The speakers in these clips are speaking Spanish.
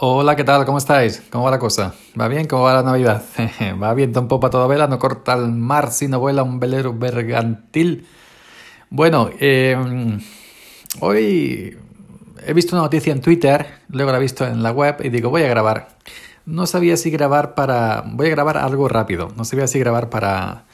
Hola, ¿qué tal? ¿Cómo estáis? ¿Cómo va la cosa? ¿Va bien? ¿Cómo va la Navidad? ¿Va bien en popa toda vela? ¿No corta el mar si no vuela un velero bergantil? Bueno, em, hoy he visto una noticia en Twitter, luego la he visto en la web y digo, voy a grabar. No sabía si grabar para... Voy a grabar algo rápido. No sabía si grabar para...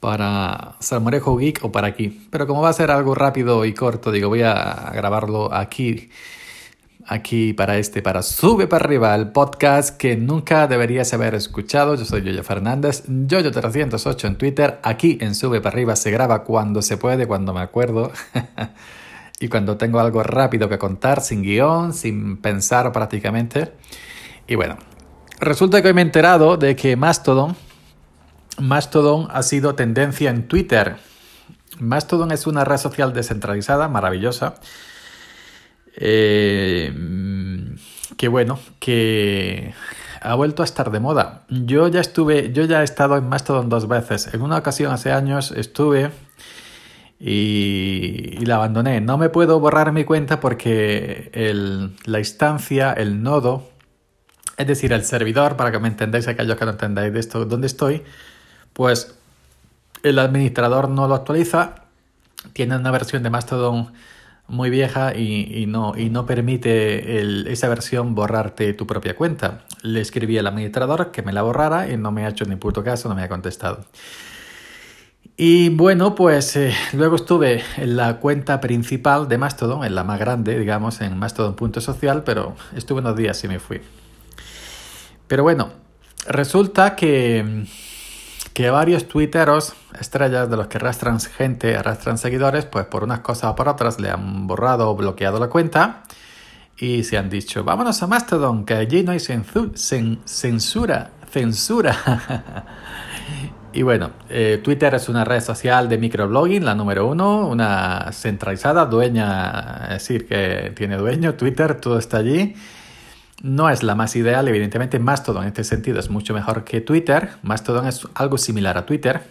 Para Salmorejo Geek o para aquí. Pero como va a ser algo rápido y corto, digo, voy a grabarlo aquí aquí para este, para Sube para arriba, el podcast que nunca deberías haber escuchado. Yo soy Yoyo Fernández, Yoyo308 en Twitter. Aquí en Sube para arriba se graba cuando se puede, cuando me acuerdo. y cuando tengo algo rápido que contar, sin guion, sin pensar prácticamente. Y bueno, resulta que hoy me he enterado de que Mastodon, Mastodon ha sido tendencia en Twitter. Mastodon es una red social descentralizada, maravillosa eh, que bueno, que ha vuelto a estar de moda. Yo ya estuve, yo ya he estado en Mastodon dos veces. En una ocasión hace años estuve y, la abandoné. No me puedo borrar mi cuenta porque el, la instancia, el nodo, es decir, el servidor, para que me entendáis, aquellos que no entendáis de esto, dónde estoy, pues el administrador no lo actualiza. Tiene una versión de Mastodon muy vieja y, no, permite esa versión borrarte tu propia cuenta. Le escribí al administrador que me la borrara y no me ha hecho ni puto caso, no me ha contestado. Y bueno, pues eh, luego estuve en la cuenta principal de Mastodon, en la más grande, digamos, en mastodon.social, pero estuve unos días y me fui. Pero bueno, resulta que que varios tuiteros, estrellas de los que arrastran gente, arrastran seguidores, pues por unas cosas o por otras le han borrado o bloqueado la cuenta y se han dicho, vámonos a Mastodon, que allí no hay censura, censura. y bueno, eh, Twitter es una red social de microblogging, la número uno, una centralizada, dueña, es decir, que tiene dueño, Twitter, todo está allí. No es la más ideal, evidentemente Mastodon en este sentido es mucho mejor que Twitter. Mastodon es algo similar a Twitter,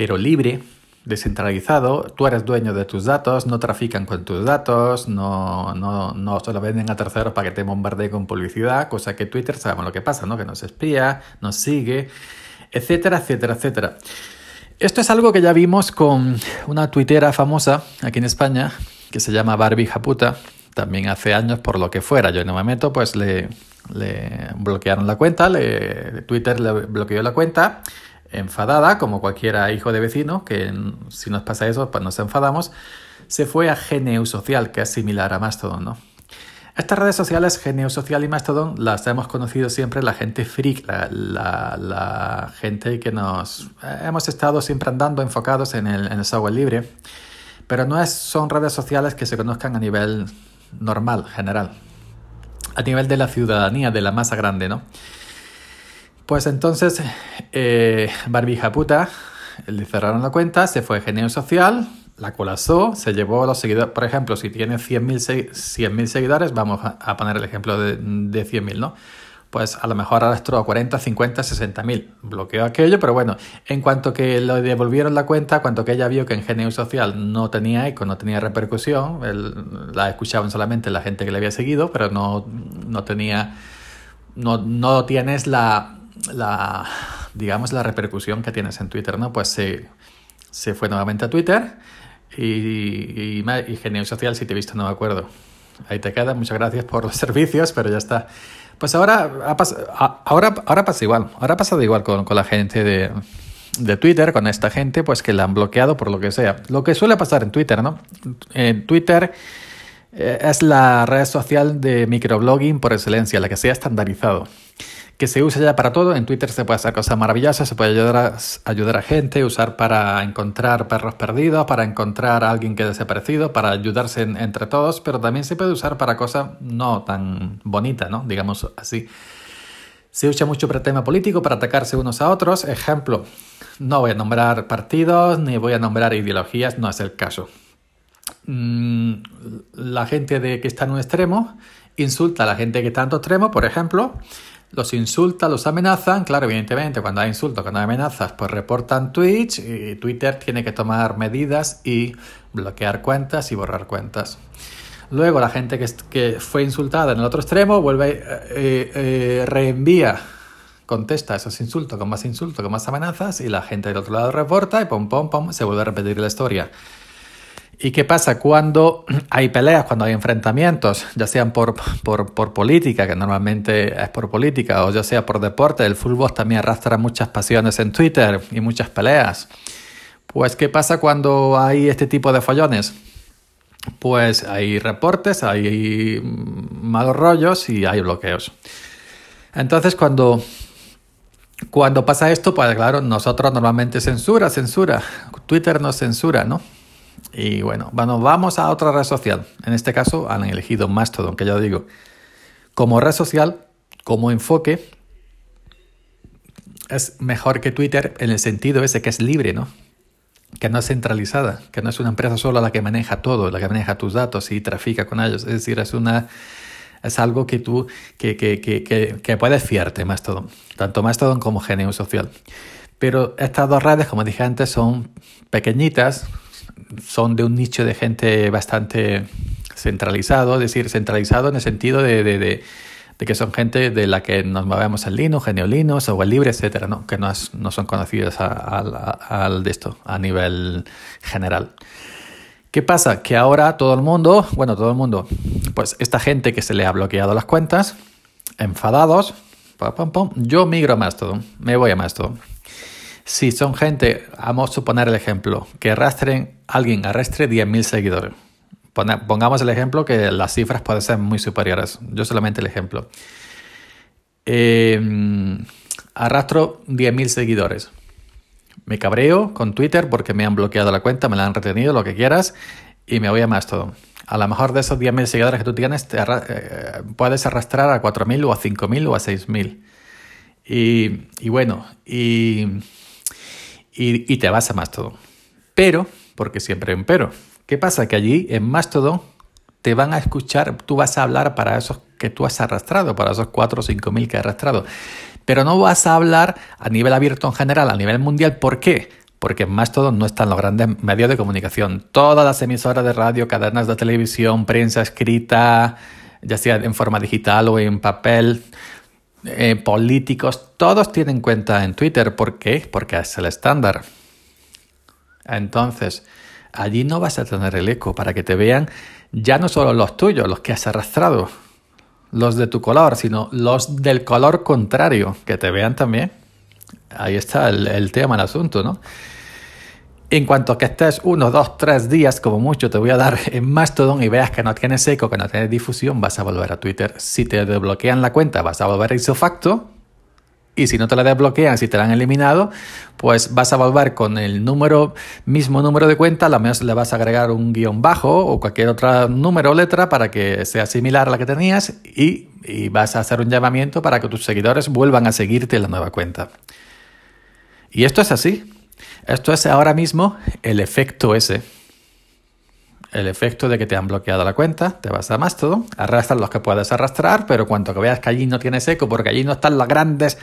pero libre, descentralizado. Tú eres dueño de tus datos, no trafican con tus datos, no, no, no se lo venden a terceros para que te bombardee con publicidad, cosa que Twitter sabemos lo que pasa, ¿no? Que nos espía, nos sigue, etcétera, etcétera, etcétera. Esto es algo que ya vimos con una tuitera famosa aquí en España que se llama Barbie Japuta también hace años por lo que fuera, yo no me meto, pues le, le bloquearon la cuenta, le, Twitter le bloqueó la cuenta, enfadada, como cualquiera hijo de vecino, que si nos pasa eso, pues nos enfadamos, se fue a GNU Social, que es similar a Mastodon, ¿no? Estas redes sociales, GNU Social y Mastodon, las hemos conocido siempre la gente freak, la, la, la gente que nos... hemos estado siempre andando enfocados en el, en el software libre, pero no es, son redes sociales que se conozcan a nivel normal, general, a nivel de la ciudadanía, de la masa grande, ¿no? Pues entonces, eh, Barbija puta, le cerraron la cuenta, se fue a Genio Social, la colapsó, se llevó a los seguidores, por ejemplo, si tiene 100.000 100 seguidores, vamos a, poner el ejemplo de, de 100.000, ¿no? pues a lo mejor arrastró a 40, 50, 60 mil. Bloqueó aquello, pero bueno, en cuanto que lo devolvieron la cuenta, cuanto que ella vio que en GNU Social no tenía eco, no tenía repercusión, la escuchaban solamente la gente que le había seguido, pero no, no tenía, no, no tienes la, la, digamos, la repercusión que tienes en Twitter, ¿no? Pues se, se fue nuevamente a Twitter y, y, y GNU Social, si te he visto, no me acuerdo. Ahí te queda, muchas gracias por los servicios, pero ya está. Pues ahora, ahora, ahora pasa igual, ahora ha pasado igual con, con la gente de, de, Twitter, con esta gente, pues que la han bloqueado por lo que sea. Lo que suele pasar en Twitter, ¿no? Twitter eh, es la red social de microblogging por excelencia, la que se ha estandarizado que se usa ya para todo. En Twitter se puede hacer cosas maravillosas, se puede ayudar a, ayudar a gente, usar para encontrar perros perdidos, para encontrar a alguien que ha desaparecido, para ayudarse entre todos, pero también se puede usar para cosas no tan bonitas, ¿no? Digamos así. Se usa mucho para tema político, para atacarse unos a otros. Ejemplo, no voy a nombrar partidos ni voy a nombrar ideologías, no es el caso. Mm, la gente de que está en un extremo insulta a la gente que está en otro extremo, por ejemplo, los insulta, los amenazan. Claro, evidentemente, cuando hay insultos, cuando hay amenazas, pues reportan Twitch y Twitter tiene que tomar medidas y bloquear cuentas y borrar cuentas. Luego la gente que, fue insultada en el otro extremo vuelve, eh, eh, reenvía, contesta esos insultos con más insultos, con más amenazas y la gente del otro lado reporta y pum, pum, pum, se vuelve a repetir la historia. ¿Y qué pasa cuando hay peleas, cuando hay enfrentamientos, ya sean por, por, política, que normalmente es por política, o ya sea por deporte? El fútbol también arrastra muchas pasiones en Twitter y muchas peleas. Pues, ¿qué pasa cuando hay este tipo de follones? Pues hay reportes, hay malos rollos y hay bloqueos. Entonces, cuando, cuando pasa esto, pues claro, nosotros normalmente censura, censura. Twitter nos censura, ¿no? Y bueno, bueno, vamos a otra red social. En este caso han elegido Mastodon, que ya digo. Como red social, como enfoque, es mejor que Twitter en el sentido ese que es libre, ¿no? Que no es centralizada, que no es una empresa sola la que maneja todo, la que maneja tus datos y trafica con ellos. Es decir, es una es algo que tú que, que, que, que, puedes fiarte Mastodon, tanto Mastodon como Genio Social. Pero estas dos redes, como dije antes, son pequeñitas, son de un nicho de gente bastante centralizado, es decir, centralizado en el sentido de, de, de, que son gente de la que nos movemos en Linux, Genio Linux, el libre, etcétera, ¿no? que no, no son conocidas al de esto a nivel general. ¿Qué pasa? Que ahora todo el mundo, bueno, todo el mundo, pues esta gente que se le ha bloqueado las cuentas, enfadados, pum, pum, yo migro a Mastodon, me voy a Mastodon. Si son gente, vamos a suponer el ejemplo, que arrastren, alguien arrastre 10.000 seguidores. Pongamos el ejemplo que las cifras pueden ser muy superiores. Yo solamente el ejemplo. Em, arrastro 10.000 seguidores. Me cabreo con Twitter porque me han bloqueado la cuenta, me la han retenido, lo que quieras, y me voy a Mastodon. A lo mejor de esos 10.000 seguidores que tú tienes, eh, puedes arrastrar a 4.000 o a 5.000 o a 6.000. Y, y bueno, y y, te vas a Mastodon. Pero, porque siempre hay un pero, ¿qué pasa? Que allí en Mastodon te van a escuchar, tú vas a hablar para esos que tú has arrastrado, para esos 4 o 5 mil que has arrastrado. Pero no vas a hablar a nivel abierto en general, a nivel mundial. ¿Por qué? Porque en Mastodon no están los grandes medios de comunicación. Todas las emisoras de radio, cadenas de televisión, prensa escrita, ya sea en forma digital o en papel, eh, políticos, todos tienen cuenta en Twitter. ¿Por qué? Porque es el estándar. Entonces, allí no vas a tener el eco para que te vean ya no solo los tuyos, los que has arrastrado, los de tu color, sino los del color contrario, que te vean también. Ahí está el, el tema, el asunto, ¿no? En cuanto que estés uno, dos, tres días, como mucho, te voy a dar en Mastodon y veas que no tienes eco, que no tienes difusión, vas a volver a Twitter. Si te desbloquean la cuenta, vas a volver a isofacto. Y si no te la desbloquean, si te la han eliminado, pues vas a volver con el número, mismo número de cuenta, a lo menos le vas a agregar un guion bajo o cualquier otro número o letra para que sea similar a la que tenías y, y vas a hacer un llamamiento para que tus seguidores vuelvan a seguirte en la nueva cuenta. Y esto es así. Esto es ahora mismo el efecto ese. El efecto de que te han bloqueado la cuenta, te vas a Mastodon, arrastras los que puedes arrastrar, pero cuanto que veas que allí no tienes eco, porque allí no están las grandes,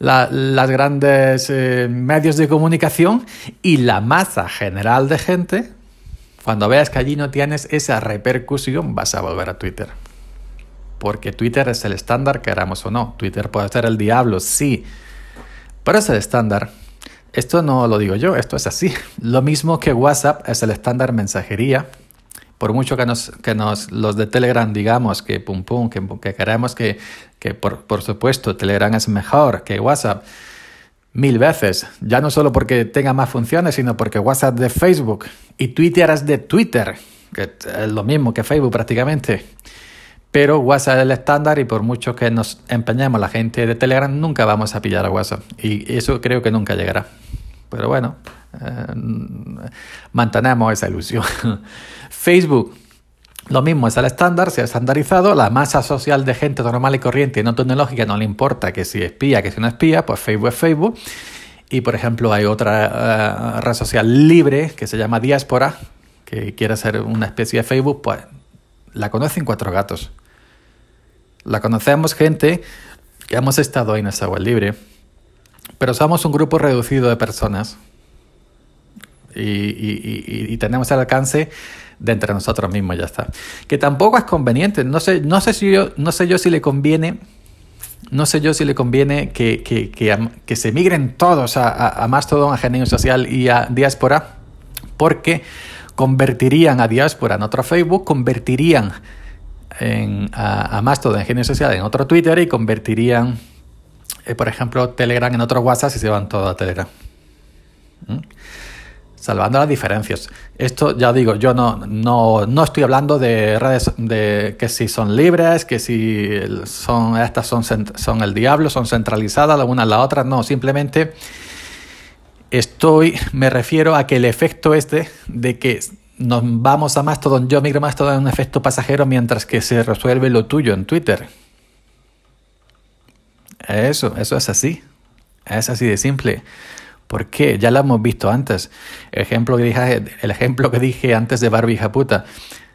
las grandes eh, medios de comunicación y la masa general de gente, cuando veas que allí no tienes esa repercusión, vas a volver a Twitter. Porque Twitter es el estándar, queramos o no. Twitter puede ser el diablo, sí, pero es el estándar. Esto no lo digo yo, esto es así. Lo mismo que WhatsApp es el estándar mensajería. Por mucho que nos, que nos los de Telegram digamos que pum pum, que, que queremos que, que por, por supuesto Telegram es mejor que WhatsApp mil veces. Ya no solo porque tenga más funciones, sino porque WhatsApp de Facebook y Twitter es de Twitter, que es lo mismo que Facebook prácticamente. Pero WhatsApp es el estándar y por mucho que nos empeñemos la gente de Telegram, nunca vamos a pillar a WhatsApp. Y eso creo que nunca llegará. Pero bueno, eh, mantenemos esa ilusión. Facebook, lo mismo, es el estándar, se ha estandarizado. La masa social de gente normal y corriente y no tecnológica no le importa que si espía, que si no espía, pues Facebook es Facebook. Y por ejemplo, hay otra eh, red social libre que se llama Diáspora, que quiere ser una especie de Facebook, pues la conocen cuatro gatos. La conocemos gente que hemos estado en esa web libre, pero somos un grupo reducido de personas. y, tenemos el alcance de entre nosotros mismos, ya está. Que tampoco es conveniente, no sé, no sé si yo, no sé yo si le conviene, no sé yo si le conviene que, que, que, se migren todos a, a, a Mastodon, a Genio Social y a Diáspora, porque convertirían a Diáspora en otro Facebook, convertirían a, a Mastodon en Genio Social en otro Twitter y convertirían, eh, por ejemplo, Telegram en otro WhatsApp y se van todos a Telegram. ¿Mm? Salvando las diferencias. Esto ya digo, yo no, no, no estoy hablando de redes de que si son libres, que si son estas son, son el diablo, son centralizadas la una a la otra. No, simplemente estoy, me refiero a que el efecto este de que nos vamos a Mastodon, yo migro Mastodon es un efecto pasajero mientras que se resuelve lo tuyo en Twitter. Eso, eso es así. Es así de simple. ¿Por qué? Ya lo hemos visto antes. El ejemplo que dije, el ejemplo que dije antes de Barbie Japuta.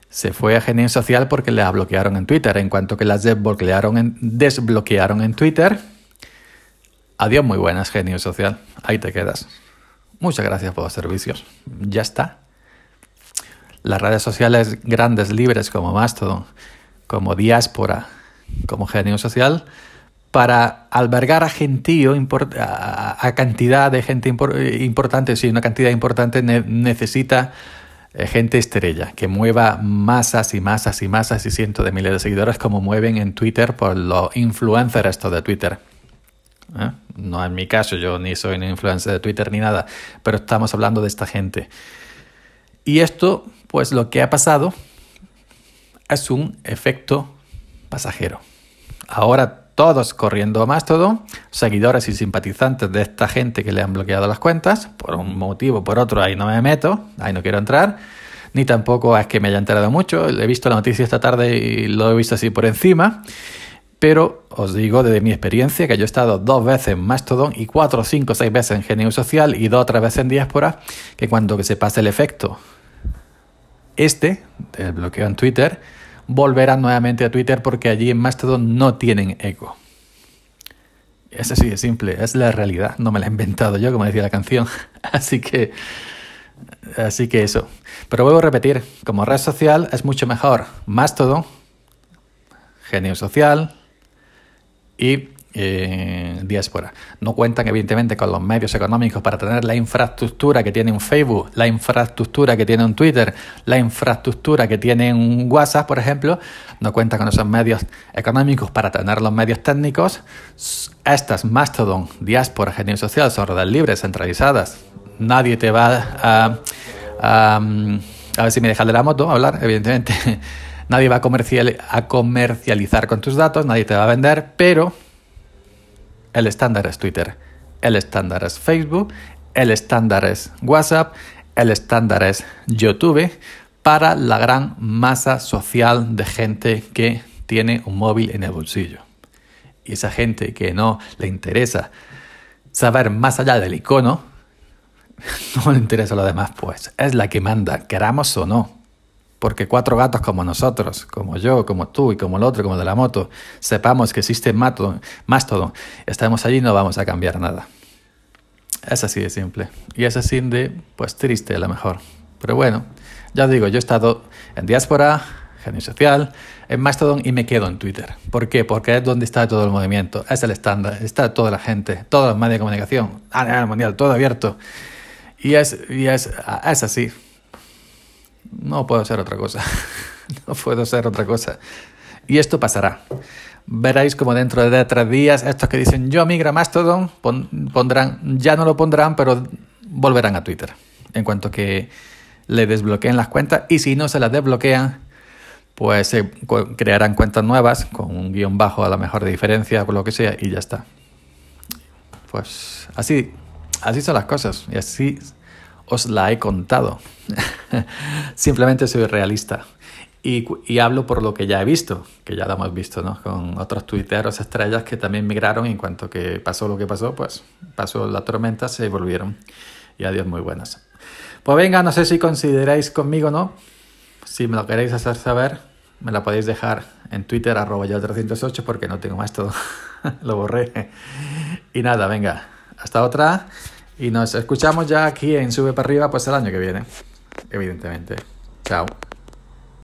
Se fue a Genio Social porque la bloquearon en Twitter. En cuanto que en, desbloquearon en Twitter, adiós muy buenas, Genio Social. Ahí te quedas. Muchas gracias por los servicios. Ya está. Las redes sociales grandes, libres como Mastodon, como Diáspora, como Genio Social, para albergar a gentío, a, cantidad de gente importante, si una cantidad importante necesita eh, gente estrella, que mueva masas y masas y masas y cientos de miles de seguidores como mueven en Twitter por los influencers esto de Twitter. ¿eh? No en mi caso, yo ni soy un influencer de Twitter ni nada, pero estamos hablando de esta gente. Y esto, pues lo que ha pasado es un efecto pasajero. Ahora todos corriendo a Mastodon, seguidores y simpatizantes de esta gente que le han bloqueado las cuentas, por un motivo por otro, ahí no me meto, ahí no quiero entrar, ni tampoco es que me haya enterado mucho, he visto la noticia esta tarde y lo he visto así por encima, pero os digo desde mi experiencia que yo he estado dos veces en Mastodon y cuatro, cinco, seis veces en Genio Social y dos tres veces en Diáspora, que cuando se pase el efecto este, del bloqueo en Twitter, volverán nuevamente a Twitter porque allí en Mastodon no tienen eco. Es así de simple, es la realidad, no me la he inventado yo, como decía la canción. Así que, así que eso. Pero vuelvo a repetir, como red social es mucho mejor Mastodon, Genio Social y eh, diáspora. No cuentan evidentemente con los medios económicos para tener la infraestructura que tiene un Facebook, la infraestructura que tiene un Twitter, la infraestructura que tiene un WhatsApp, por ejemplo. No cuentan con esos medios económicos para tener los medios técnicos. Estas Mastodon, diáspora, genio social son redes libres, centralizadas. Nadie te va a, a, a ver si me deja de la moto hablar, evidentemente. Nadie va a comercializar con tus datos, nadie te va a vender, pero el estándar es Twitter, el estándar es Facebook, el estándar es WhatsApp, el estándar es YouTube. Para la gran masa social de gente que tiene un móvil en el bolsillo. Y esa gente que no le interesa saber más allá del icono, no le interesa lo demás, pues es la que manda, queramos o no porque cuatro gatos como nosotros, como yo, como tú y como el otro, como de la moto, sepamos que existe Mastodon, estamos allí y no vamos a cambiar nada. Es así de simple. Y es así de, pues triste a lo mejor. Pero bueno, ya os digo, yo he estado en diáspora, genio social, en Mastodon y me quedo en Twitter. ¿Por qué? Porque es donde está todo el movimiento, es el estándar, está toda la gente, todos los medios de comunicación, a nivel mundial, todo abierto. Y es, y es, es así. No puedo hacer otra cosa. no puedo hacer otra cosa. Y esto pasará. Veréis como dentro de tres días estos que dicen yo migra Mastodon pondrán, ya no lo pondrán, pero volverán a Twitter. En cuanto que le desbloqueen las cuentas y si no se las desbloquean, pues se crearán cuentas nuevas con un guion bajo a la mejor de diferencia, por lo que sea, y ya está. Pues así, así son las cosas. Y así os la he contado. Simplemente soy realista. Y, hablo por lo que ya he visto, que ya lo hemos visto, ¿no? Con otros tuiteros estrellas que también migraron y en cuanto que pasó lo que pasó, pues pasó la tormenta, se volvieron. Y adiós, muy buenas. Pues venga, no sé si consideráis conmigo no. Si me lo queréis hacer saber, me la podéis dejar en Twitter, arroba ya 308, porque no tengo más todo. lo borré. Y nada, venga, hasta otra Y nos escuchamos ya aquí en Sube para arriba, pues el año que viene, evidentemente.